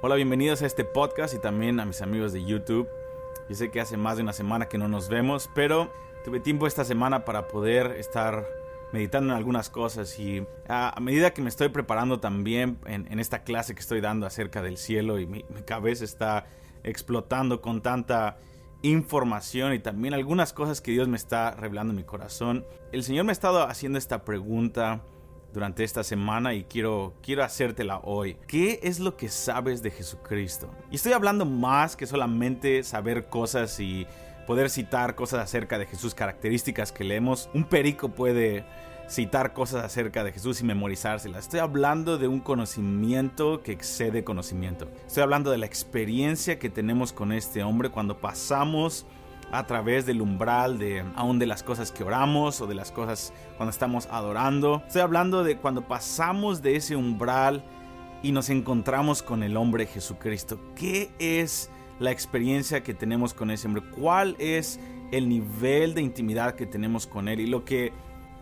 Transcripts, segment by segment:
Hola, bienvenidos a este podcast y también a mis amigos de YouTube. Yo sé que hace más de una semana que no nos vemos, pero tuve tiempo esta semana para poder estar meditando en algunas cosas y a, medida que me estoy preparando también en, esta clase que estoy dando acerca del cielo y mi, mi cabeza está explotando con tanta información y también algunas cosas que Dios me está revelando en mi corazón. El Señor me ha estado haciendo esta pregunta durante esta semana y quiero, quiero hacértela hoy. ¿Qué es lo que sabes de Jesucristo? Y estoy hablando más que solamente saber cosas y poder citar cosas acerca de Jesús, características que leemos. Un perico puede citar cosas acerca de Jesús y memorizárselas. Estoy hablando de un conocimiento que excede conocimiento. Estoy hablando de la experiencia que tenemos con este hombre cuando pasamos a través del umbral de aún de las cosas que oramos o de las cosas cuando estamos adorando. Estoy hablando de cuando pasamos de ese umbral y nos encontramos con el hombre Jesucristo. ¿Qué es la experiencia que tenemos con ese hombre? ¿Cuál es el nivel de intimidad que tenemos con él? Y lo que,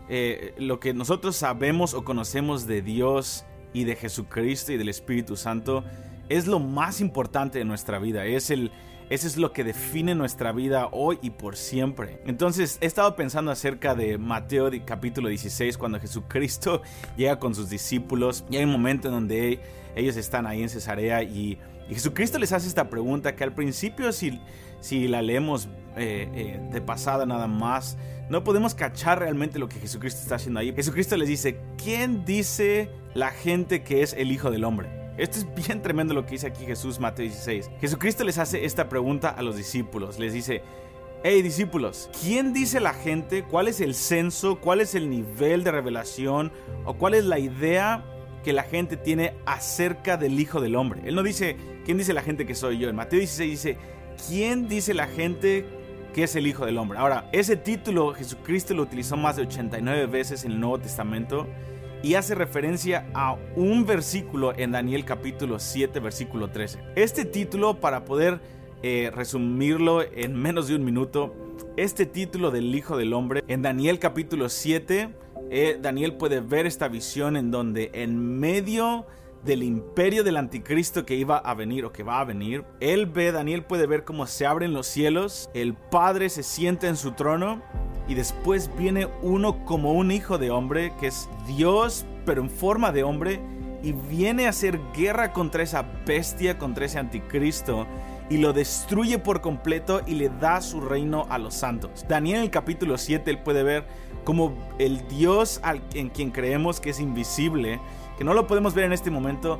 eh, lo que nosotros sabemos o conocemos de Dios y de Jesucristo y del Espíritu Santo es lo más importante de nuestra vida. Es el, eso es lo que define nuestra vida hoy y por siempre. Entonces he estado pensando acerca de Mateo capítulo 16 cuando Jesucristo llega con sus discípulos y hay un momento en donde ellos están ahí en Cesarea y, Jesucristo les hace esta pregunta que al principio si, si la leemos eh, eh, de pasada nada más no podemos cachar realmente lo que Jesucristo está haciendo ahí. Jesucristo les dice, ¿quién dice la gente que es el Hijo del Hombre? Esto es bien tremendo lo que dice aquí Jesús, Mateo 16. Jesucristo les hace esta pregunta a los discípulos. Les dice, hey discípulos, ¿quién dice la gente? ¿Cuál es el censo? ¿Cuál es el nivel de revelación? ¿O cuál es la idea que la gente tiene acerca del Hijo del Hombre? Él no dice, ¿quién dice la gente que soy yo? En Mateo 16 dice, ¿quién dice la gente que es el Hijo del Hombre? Ahora, ese título Jesucristo lo utilizó más de 89 veces en el Nuevo Testamento y hace referencia a un versículo en Daniel capítulo 7 versículo 13. Este título, para poder eh, resumirlo en menos de un minuto, este título del Hijo del Hombre en Daniel capítulo 7, eh, Daniel puede ver esta visión en donde en medio del imperio del anticristo que iba a venir o que va a venir. Él ve, Daniel puede ver cómo se abren los cielos, el Padre se sienta en su trono y después viene uno como un hijo de hombre, que es Dios, pero en forma de hombre, y viene a hacer guerra contra esa bestia, contra ese anticristo, y lo destruye por completo y le da su reino a los santos. Daniel en el capítulo 7 él puede ver como el Dios en quien creemos que es invisible, que no lo podemos ver en este momento,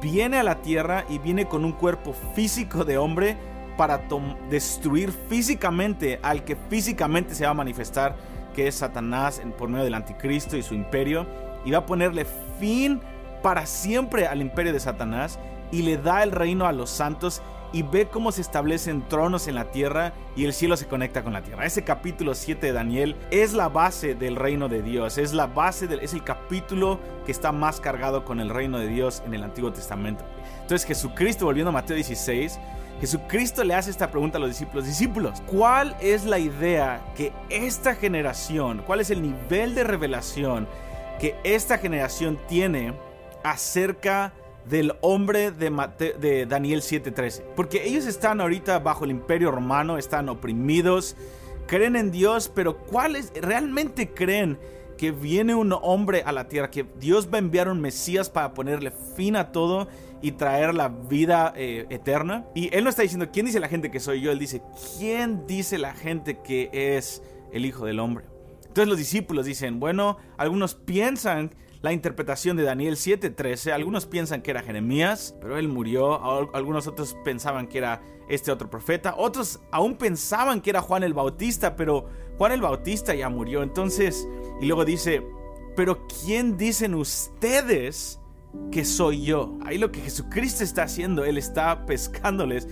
viene a la tierra y viene con un cuerpo físico de hombre, para destruir físicamente al que físicamente se va a manifestar, que es Satanás por medio del anticristo y su imperio, y va a ponerle fin para siempre al imperio de Satanás y le da el reino a los santos y ve cómo se establecen tronos en la tierra y el cielo se conecta con la tierra. Ese capítulo 7 de Daniel es la base del reino de Dios, es la base del, es el capítulo que está más cargado con el reino de Dios en el Antiguo Testamento. Entonces Jesucristo, volviendo a Mateo 16, Jesucristo le hace esta pregunta a los discípulos. Discípulos, ¿cuál es la idea que esta generación, cuál es el nivel de revelación que esta generación tiene acerca del hombre de, de Daniel 7:13? Porque ellos están ahorita bajo el imperio romano, están oprimidos, creen en Dios, pero ¿cuáles realmente creen? que viene un hombre a la tierra, que Dios va a enviar un Mesías para ponerle fin a todo y traer la vida eh, eterna. Y él no está diciendo, ¿quién dice la gente que soy yo? Él dice, ¿quién dice la gente que es el Hijo del Hombre? Entonces los discípulos dicen, bueno, algunos piensan la interpretación de Daniel 7:13, algunos piensan que era Jeremías, pero él murió, algunos otros pensaban que era este otro profeta, otros aún pensaban que era Juan el Bautista, pero Juan el Bautista ya murió. Entonces, y luego dice, pero ¿quién dicen ustedes que soy yo. Ahí lo que Jesucristo está haciendo, Él está pescándoles.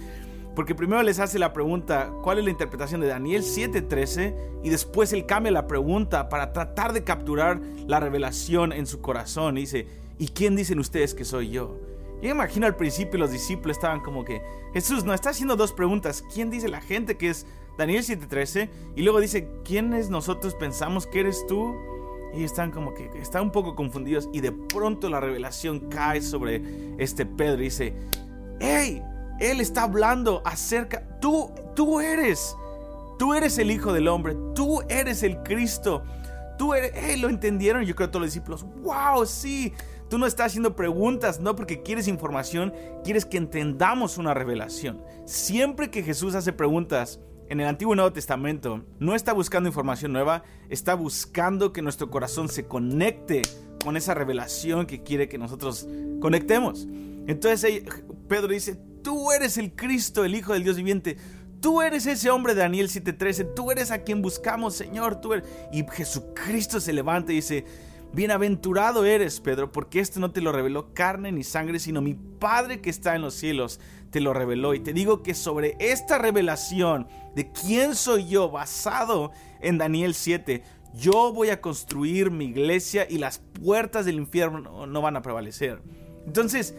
Porque primero les hace la pregunta, ¿cuál es la interpretación de Daniel 7:13? Y después Él cambia la pregunta para tratar de capturar la revelación en su corazón. Y dice, ¿y quién dicen ustedes que soy yo? Yo imagino al principio los discípulos estaban como que, Jesús no está haciendo dos preguntas. ¿Quién dice la gente que es Daniel 7:13? Y luego dice, ¿quiénes nosotros pensamos que eres tú? Y están como que están un poco confundidos y de pronto la revelación cae sobre este Pedro y dice, hey, Él está hablando acerca, tú, tú eres, tú eres el Hijo del Hombre, tú eres el Cristo, tú eres, hey, lo entendieron, yo creo todos los discípulos, wow, sí, tú no estás haciendo preguntas, no porque quieres información, quieres que entendamos una revelación. Siempre que Jesús hace preguntas, en el Antiguo y Nuevo Testamento no está buscando información nueva, está buscando que nuestro corazón se conecte con esa revelación que quiere que nosotros conectemos. Entonces Pedro dice, tú eres el Cristo, el Hijo del Dios viviente. Tú eres ese hombre de Daniel 7:13, tú eres a quien buscamos, Señor. Tú Y Jesucristo se levanta y dice, Bienaventurado eres, Pedro, porque esto no te lo reveló carne ni sangre, sino mi Padre que está en los cielos te lo reveló. Y te digo que sobre esta revelación de quién soy yo, basado en Daniel 7, yo voy a construir mi iglesia y las puertas del infierno no van a prevalecer. Entonces,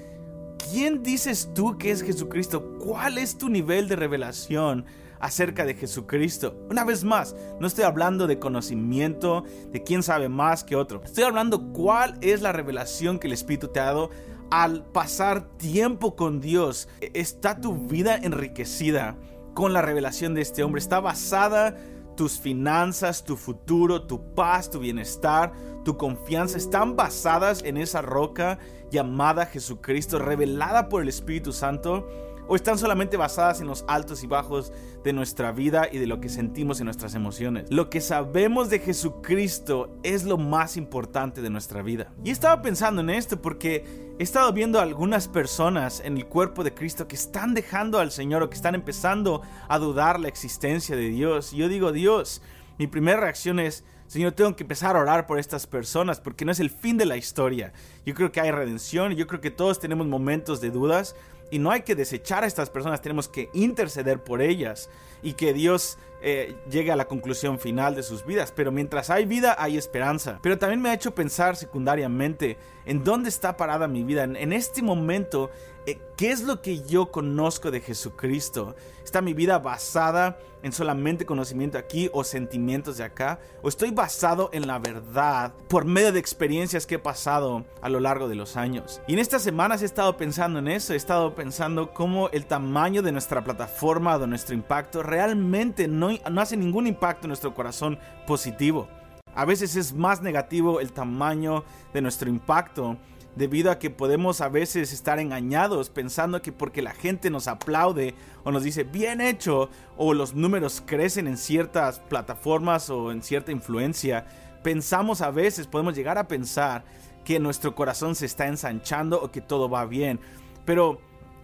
¿quién dices tú que es Jesucristo? ¿Cuál es tu nivel de revelación? acerca de Jesucristo. Una vez más, no estoy hablando de conocimiento, de quién sabe más que otro. Estoy hablando cuál es la revelación que el Espíritu te ha dado al pasar tiempo con Dios. Está tu vida enriquecida con la revelación de este hombre. Está basada tus finanzas, tu futuro, tu paz, tu bienestar, tu confianza están basadas en esa roca llamada Jesucristo, revelada por el Espíritu Santo o están solamente basadas en los altos y bajos de nuestra vida y de lo que sentimos en nuestras emociones. Lo que sabemos de Jesucristo es lo más importante de nuestra vida. Y estaba pensando en esto porque he estado viendo algunas personas en el cuerpo de Cristo que están dejando al Señor o que están empezando a dudar la existencia de Dios. Y yo digo, Dios, mi primera reacción es, Señor, tengo que empezar a orar por estas personas porque no es el fin de la historia. Yo creo que hay redención, yo creo que todos tenemos momentos de dudas, y no hay que desechar a estas personas, tenemos que interceder por ellas y que Dios eh, llegue a la conclusión final de sus vidas. Pero mientras hay vida, hay esperanza. Pero también me ha hecho pensar secundariamente en dónde está parada mi vida. En, este momento, eh, ¿qué es lo que yo conozco de Jesucristo? ¿Está mi vida basada en solamente conocimiento aquí o sentimientos de acá? ¿O estoy basado en la verdad por medio de experiencias que he pasado a lo largo de los años? Y en estas semanas he estado pensando en eso, he estado pensando cómo el tamaño de nuestra plataforma, de nuestro impacto, realmente no, hace ningún impacto en nuestro corazón positivo. A veces es más negativo el tamaño de nuestro impacto debido a que podemos a veces estar engañados pensando que porque la gente nos aplaude o nos dice bien hecho o los números crecen en ciertas plataformas o en cierta influencia, pensamos a veces, podemos llegar a pensar que nuestro corazón se está ensanchando o que todo va bien. Pero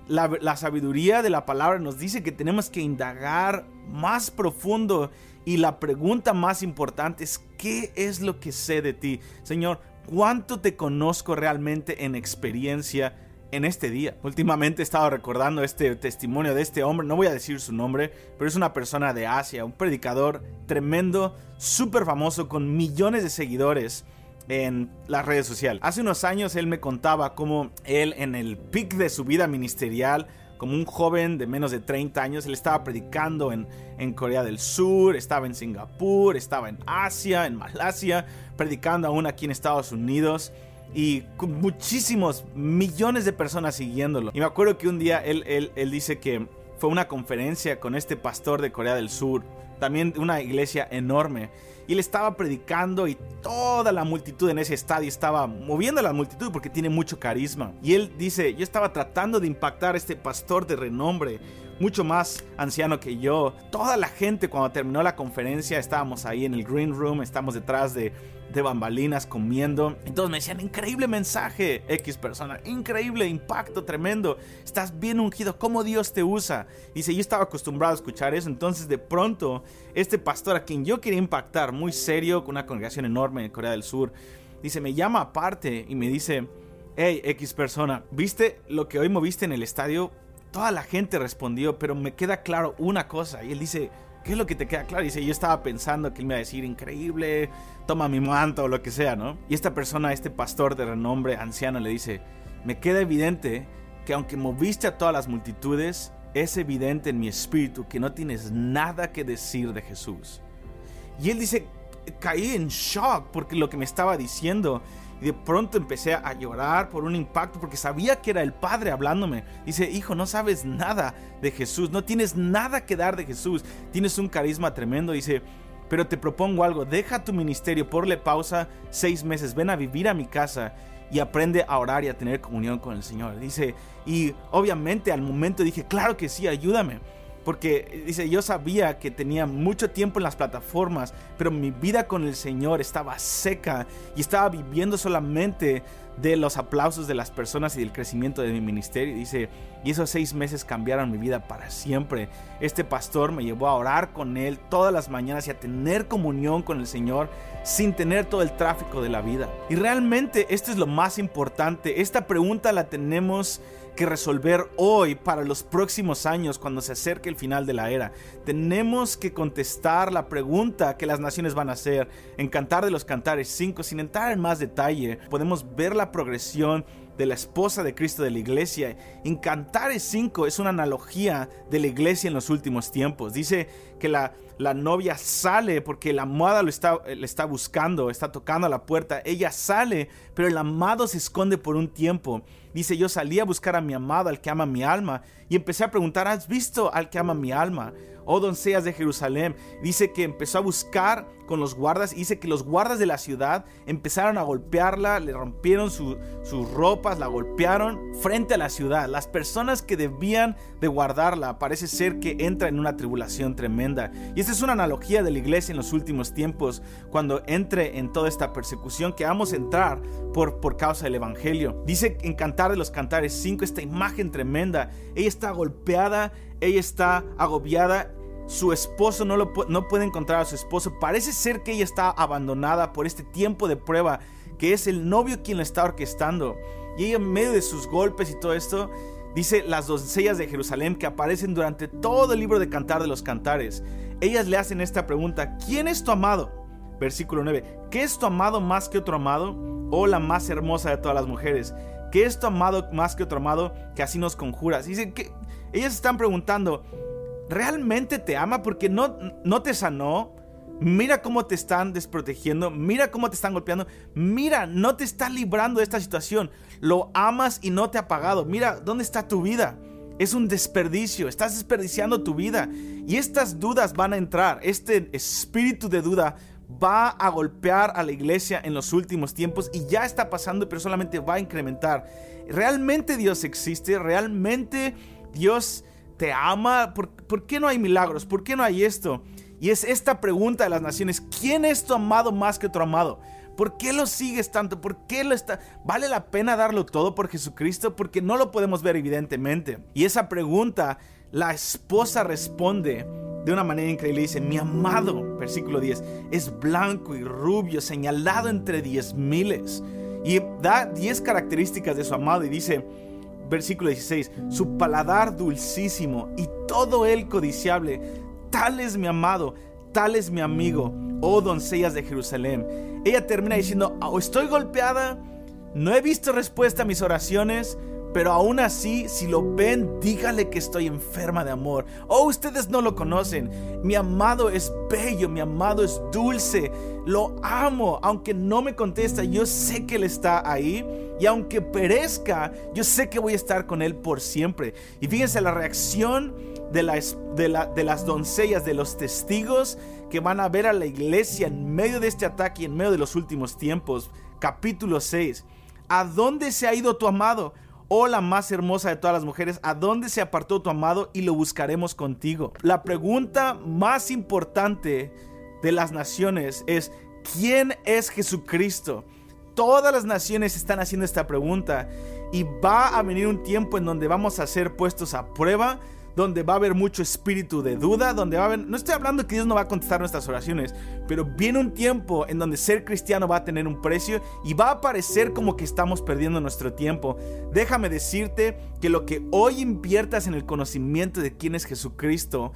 la, sabiduría de la palabra nos dice que tenemos que indagar más profundo y la pregunta más importante es, ¿qué es lo que sé de ti? Señor, cuánto te conozco realmente en experiencia en este día. Últimamente he estado recordando este testimonio de este hombre, no voy a decir su nombre, pero es una persona de Asia, un predicador tremendo, súper famoso, con millones de seguidores en las redes sociales. Hace unos años él me contaba cómo él en el pic de su vida ministerial como un joven de menos de 30 años. Él estaba predicando en, en Corea del Sur, estaba en Singapur, estaba en Asia, en Malasia, predicando aún aquí en Estados Unidos y con muchísimos millones de personas siguiéndolo. Y me acuerdo que un día él, él, él dice que fue una conferencia con este pastor de Corea del Sur, también una iglesia enorme y él estaba predicando y toda la multitud en ese estadio estaba moviendo a la multitud porque tiene mucho carisma. Y él dice, yo estaba tratando de impactar a este pastor de renombre, mucho más anciano que yo. Toda la gente cuando terminó la conferencia estábamos ahí en el green room, estamos detrás de de bambalinas comiendo. Entonces me decían, increíble mensaje, X persona, increíble impacto, tremendo. Estás bien ungido, cómo Dios te usa. Dice, yo estaba acostumbrado a escuchar eso. Entonces de pronto, este pastor a quien yo quería impactar, muy serio, con una congregación enorme en Corea del Sur, dice, me llama aparte y me dice, hey, X persona, ¿viste lo que hoy moviste en el estadio? Toda la gente respondió, pero me queda claro una cosa. Y él dice, ¿qué es lo que te queda claro? Y dice, yo estaba pensando que él me iba a decir, increíble, toma mi manto o lo que sea, ¿no? Y esta persona, este pastor de renombre anciano, le dice, me queda evidente que aunque moviste a todas las multitudes, es evidente en mi espíritu que no tienes nada que decir de Jesús. Y él dice, caí en shock porque lo que me estaba diciendo. Y de pronto empecé a llorar por un impacto porque sabía que era el Padre hablándome. Dice, hijo, no sabes nada de Jesús, no tienes nada que dar de Jesús, tienes un carisma tremendo. Dice, pero te propongo algo, deja tu ministerio, ponle pausa seis meses, ven a vivir a mi casa y aprende a orar y a tener comunión con el Señor. Dice, y obviamente al momento dije, claro que sí, ayúdame. Porque dice, yo sabía que tenía mucho tiempo en las plataformas, pero mi vida con el Señor estaba seca y estaba viviendo solamente de los aplausos de las personas y del crecimiento de mi ministerio. Dice, y esos seis meses cambiaron mi vida para siempre. Este pastor me llevó a orar con él todas las mañanas y a tener comunión con el Señor sin tener todo el tráfico de la vida. Y realmente esto es lo más importante. Esta pregunta la tenemos que resolver hoy para los próximos años cuando se acerque el final de la era. Tenemos que contestar la pregunta que las naciones van a hacer en Cantar de los Cantares 5 sin entrar en más detalle. Podemos ver la progresión de la esposa de Cristo de la iglesia. En Cantares 5 es una analogía de la iglesia en los últimos tiempos. Dice que la, la novia sale porque el amado lo está, le está buscando, está tocando a la puerta. Ella sale, pero el amado se esconde por un tiempo. Dice, yo salí a buscar a mi amado, al que ama mi alma, y empecé a preguntar, ¿has visto al que ama mi alma? Oh doncellas de Jerusalén. Dice que empezó a buscar con los guardas y dice que los guardas de la ciudad empezaron a golpearla, le rompieron sus ropas, la golpearon frente a la ciudad. Las personas que debían de guardarla parece ser que entra en una tribulación tremenda. Y esta es una analogía de la iglesia en los últimos tiempos, cuando entre en toda esta persecución que vamos a entrar por, por causa del Evangelio. Dice en Cantar de los Cantares 5 esta imagen tremenda. Ella está golpeada, ella está agobiada. Su esposo no, lo, puede encontrar a su esposo. Parece ser que ella está abandonada por este tiempo de prueba, que es el novio quien la está orquestando. Y ella en medio de sus golpes y todo esto, dice las doncellas de Jerusalén que aparecen durante todo el libro de Cantar de los Cantares. Ellas le hacen esta pregunta, ¿quién es tu amado? Versículo 9, ¿qué es tu amado más que otro amado? O la más hermosa de todas las mujeres. ¿Qué es tu amado más que otro amado que así nos conjuras? Dice que ellas están preguntando, ¿realmente te ama porque no, no te sanó? Mira cómo te están desprotegiendo, mira cómo te están golpeando, mira, no te está librando de esta situación, lo amas y no te ha pagado, mira, ¿dónde está tu vida? Es un desperdicio, estás desperdiciando tu vida y estas dudas van a entrar, este espíritu de duda va a golpear a la iglesia en los últimos tiempos y ya está pasando, pero solamente va a incrementar. ¿Realmente Dios existe? ¿Realmente Dios te ama? ¿Por, qué no hay milagros? ¿Por qué no hay esto? Y es esta pregunta de las naciones, ¿quién es tu amado más que otro amado? ¿Por qué lo sigues tanto? ¿Por qué lo está? ¿Vale la pena darlo todo por Jesucristo? Porque no lo podemos ver evidentemente. Y esa pregunta, la esposa responde de una manera increíble. Dice, mi amado, versículo 10, es blanco y rubio, señalado entre diez miles. Y da diez características de su amado y dice, versículo 16, su paladar dulcísimo y todo él codiciable, tal es mi amado, tal es mi amigo, oh doncellas de Jerusalén. Ella termina diciendo, oh, estoy golpeada, no he visto respuesta a mis oraciones, pero aún así, si lo ven, dígale que estoy enferma de amor. Oh, ustedes no lo conocen. Mi amado es bello, mi amado es dulce. Lo amo. Aunque no me contesta, yo sé que Él está ahí. Y aunque perezca, yo sé que voy a estar con Él por siempre. Y fíjense la reacción de, de, las doncellas, de los testigos que van a ver a la iglesia en medio de este ataque y en medio de los últimos tiempos. Capítulo 6. ¿A dónde se ha ido tu amado? Oh la más hermosa de todas las mujeres, ¿a dónde se apartó tu amado y lo buscaremos contigo? La pregunta más importante de las naciones es, ¿quién es Jesucristo? Todas las naciones están haciendo esta pregunta y va a venir un tiempo en donde vamos a ser puestos a prueba donde va a haber mucho espíritu de duda, donde va a haber... No estoy hablando que Dios no va a contestar nuestras oraciones, pero viene un tiempo en donde ser cristiano va a tener un precio y va a parecer como que estamos perdiendo nuestro tiempo. Déjame decirte que lo que hoy inviertas en el conocimiento de quién es Jesucristo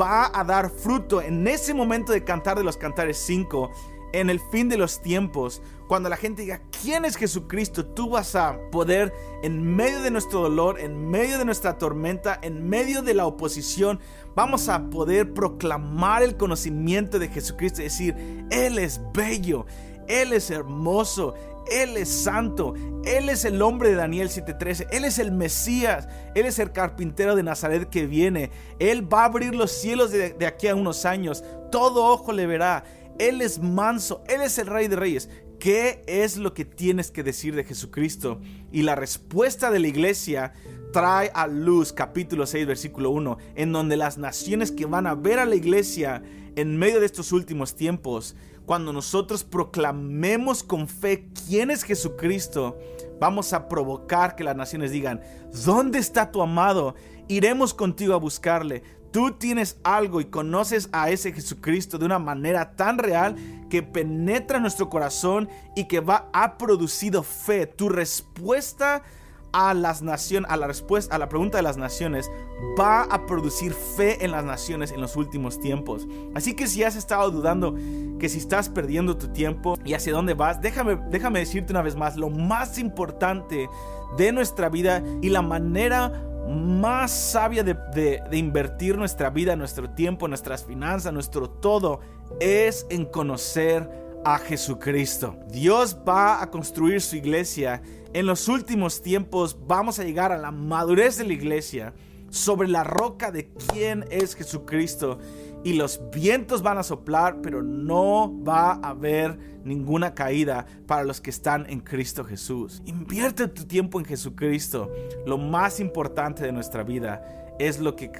va a dar fruto en ese momento de cantar de los cantares 5 en el fin de los tiempos, cuando la gente diga, ¿quién es Jesucristo? Tú vas a poder, en medio de nuestro dolor, en medio de nuestra tormenta, en medio de la oposición, vamos a poder proclamar el conocimiento de Jesucristo y decir, Él es bello, Él es hermoso, Él es santo, Él es el hombre de Daniel 7:13, Él es el Mesías, Él es el carpintero de Nazaret que viene, Él va a abrir los cielos de, de aquí a unos años, todo ojo le verá, Él es manso, Él es el Rey de Reyes. ¿Qué es lo que tienes que decir de Jesucristo? Y la respuesta de la iglesia trae a luz capítulo 6 versículo 1, en donde las naciones que van a ver a la iglesia en medio de estos últimos tiempos, cuando nosotros proclamemos con fe quién es Jesucristo, vamos a provocar que las naciones digan, ¿dónde está tu amado? Iremos contigo a buscarle. Tú tienes algo y conoces a ese Jesucristo de una manera tan real que penetra nuestro corazón y que va ha producido fe. Tu respuesta a las naciones, a la respuesta a la pregunta de las naciones, va a producir fe en las naciones en los últimos tiempos. Así que si has estado dudando que si estás perdiendo tu tiempo y hacia dónde vas, déjame, déjame decirte una vez más, lo más importante de nuestra vida y la manera más sabia de, invertir nuestra vida, nuestro tiempo, nuestras finanzas, nuestro todo, es en conocer a Jesucristo. Dios va a construir su iglesia en los últimos tiempos vamos a llegar a la madurez de la iglesia sobre la roca de quién es Jesucristo. Y los vientos van a soplar, pero no va a haber ninguna caída para los que están en Cristo Jesús. Invierte tu tiempo en Jesucristo. Lo más importante de nuestra vida es lo que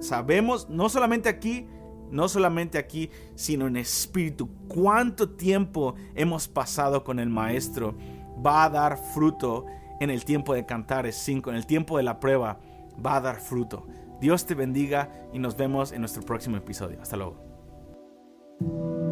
sabemos, no solamente aquí, no solamente aquí, sino en espíritu. ¿Cuánto tiempo hemos pasado con el Maestro? va a dar fruto en el tiempo de Cantares 5, en el tiempo de la prueba, va a dar fruto. Dios te bendiga y nos vemos en nuestro próximo episodio. Hasta luego.